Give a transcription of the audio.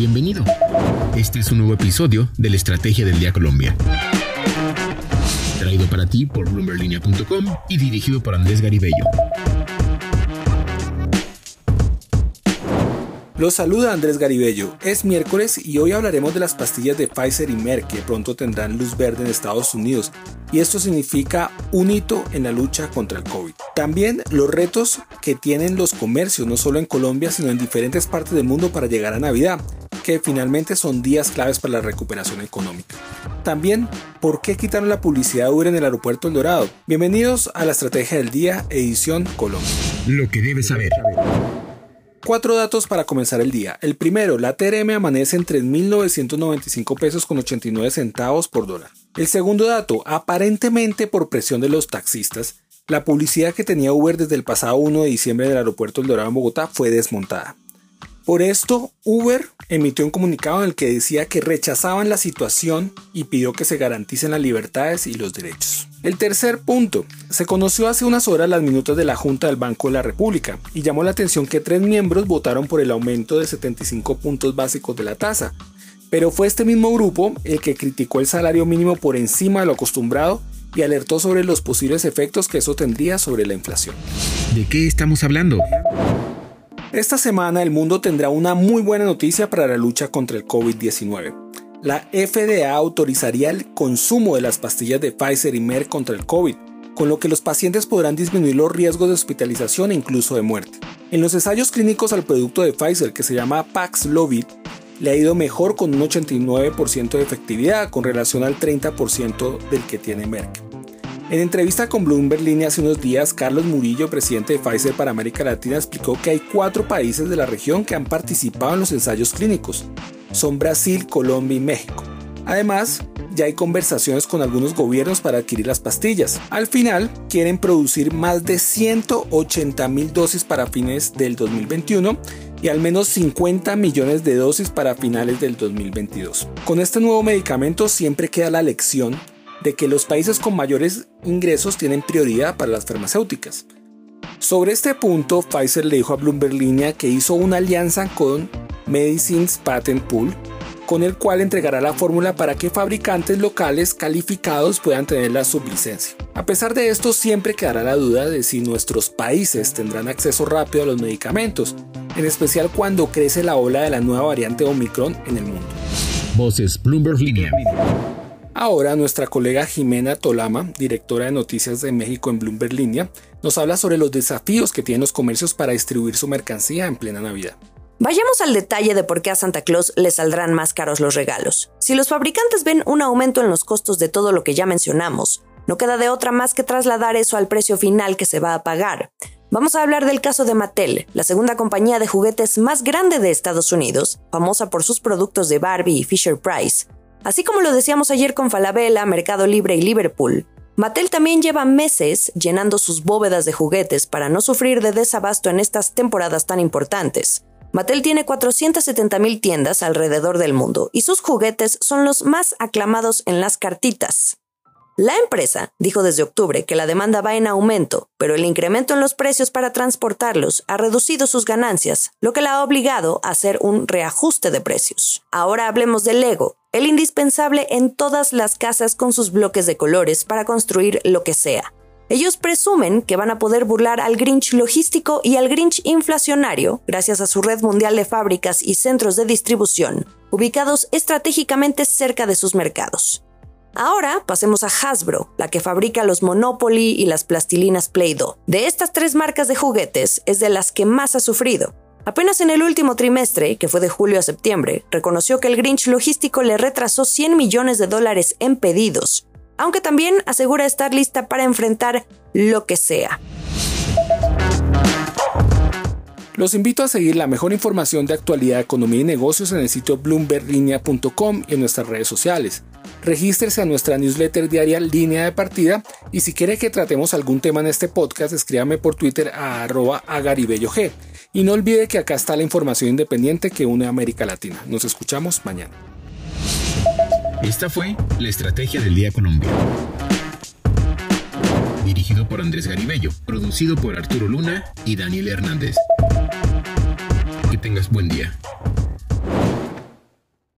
Bienvenido. Este es un nuevo episodio de la Estrategia del Día Colombia. Traído para ti por bloomberlinia.com y dirigido por Andrés Garibello. Los saluda Andrés Garibello. Es miércoles y hoy hablaremos de las pastillas de Pfizer y Merck que pronto tendrán luz verde en Estados Unidos y esto significa un hito en la lucha contra el COVID. También los retos que tienen los comercios no solo en Colombia sino en diferentes partes del mundo para llegar a Navidad que finalmente son días claves para la recuperación económica. También, ¿por qué quitaron la publicidad de Uber en el aeropuerto El Dorado? Bienvenidos a la Estrategia del Día, edición Colombia. Lo que debes saber. Cuatro datos para comenzar el día. El primero, la TRM amanece en 3.995 pesos con 89 centavos por dólar. El segundo dato, aparentemente por presión de los taxistas, la publicidad que tenía Uber desde el pasado 1 de diciembre del aeropuerto El Dorado en Bogotá fue desmontada. Por esto, Uber emitió un comunicado en el que decía que rechazaban la situación y pidió que se garanticen las libertades y los derechos. El tercer punto. Se conoció hace unas horas las minutas de la Junta del Banco de la República y llamó la atención que tres miembros votaron por el aumento de 75 puntos básicos de la tasa. Pero fue este mismo grupo el que criticó el salario mínimo por encima de lo acostumbrado y alertó sobre los posibles efectos que eso tendría sobre la inflación. ¿De qué estamos hablando? Esta semana el mundo tendrá una muy buena noticia para la lucha contra el COVID-19. La FDA autorizaría el consumo de las pastillas de Pfizer y Merck contra el COVID, con lo que los pacientes podrán disminuir los riesgos de hospitalización e incluso de muerte. En los ensayos clínicos al producto de Pfizer, que se llama Paxlovid, le ha ido mejor con un 89% de efectividad con relación al 30% del que tiene Merck. En entrevista con Bloomberg Línea hace unos días, Carlos Murillo, presidente de Pfizer para América Latina, explicó que hay cuatro países de la región que han participado en los ensayos clínicos. Son Brasil, Colombia y México. Además, ya hay conversaciones con algunos gobiernos para adquirir las pastillas. Al final, quieren producir más de 180 mil dosis para fines del 2021 y al menos 50 millones de dosis para finales del 2022. Con este nuevo medicamento siempre queda la lección de que los países con mayores ingresos tienen prioridad para las farmacéuticas. Sobre este punto, Pfizer le dijo a Bloomberg Línea que hizo una alianza con Medicines Patent Pool, con el cual entregará la fórmula para que fabricantes locales calificados puedan tener la sublicencia. A pesar de esto, siempre quedará la duda de si nuestros países tendrán acceso rápido a los medicamentos, en especial cuando crece la ola de la nueva variante Omicron en el mundo. Voces Bloomberg Línea. Ahora nuestra colega Jimena Tolama, directora de noticias de México en Bloomberg Línea, nos habla sobre los desafíos que tienen los comercios para distribuir su mercancía en plena Navidad. Vayamos al detalle de por qué a Santa Claus le saldrán más caros los regalos. Si los fabricantes ven un aumento en los costos de todo lo que ya mencionamos, no queda de otra más que trasladar eso al precio final que se va a pagar. Vamos a hablar del caso de Mattel, la segunda compañía de juguetes más grande de Estados Unidos, famosa por sus productos de Barbie y Fisher Price, Así como lo decíamos ayer con Falabella, Mercado Libre y Liverpool, Mattel también lleva meses llenando sus bóvedas de juguetes para no sufrir de desabasto en estas temporadas tan importantes. Mattel tiene 470.000 tiendas alrededor del mundo y sus juguetes son los más aclamados en las cartitas. La empresa dijo desde octubre que la demanda va en aumento, pero el incremento en los precios para transportarlos ha reducido sus ganancias, lo que la ha obligado a hacer un reajuste de precios. Ahora hablemos del Lego, el indispensable en todas las casas con sus bloques de colores para construir lo que sea. Ellos presumen que van a poder burlar al Grinch logístico y al Grinch inflacionario gracias a su red mundial de fábricas y centros de distribución, ubicados estratégicamente cerca de sus mercados. Ahora pasemos a Hasbro, la que fabrica los Monopoly y las plastilinas Play-Doh. De estas tres marcas de juguetes es de las que más ha sufrido. Apenas en el último trimestre, que fue de julio a septiembre, reconoció que el Grinch logístico le retrasó 100 millones de dólares en pedidos, aunque también asegura estar lista para enfrentar lo que sea. Los invito a seguir la mejor información de actualidad, economía y negocios en el sitio bloomberglinea.com y en nuestras redes sociales. Regístrese a nuestra newsletter diaria Línea de Partida y si quiere que tratemos algún tema en este podcast, escríbame por Twitter a agaribellog. Y no olvide que acá está la información independiente que une a América Latina. Nos escuchamos mañana. Esta fue la Estrategia del Día Colombia. Dirigido por Andrés Garibello, producido por Arturo Luna y Daniel Hernández tengas buen día.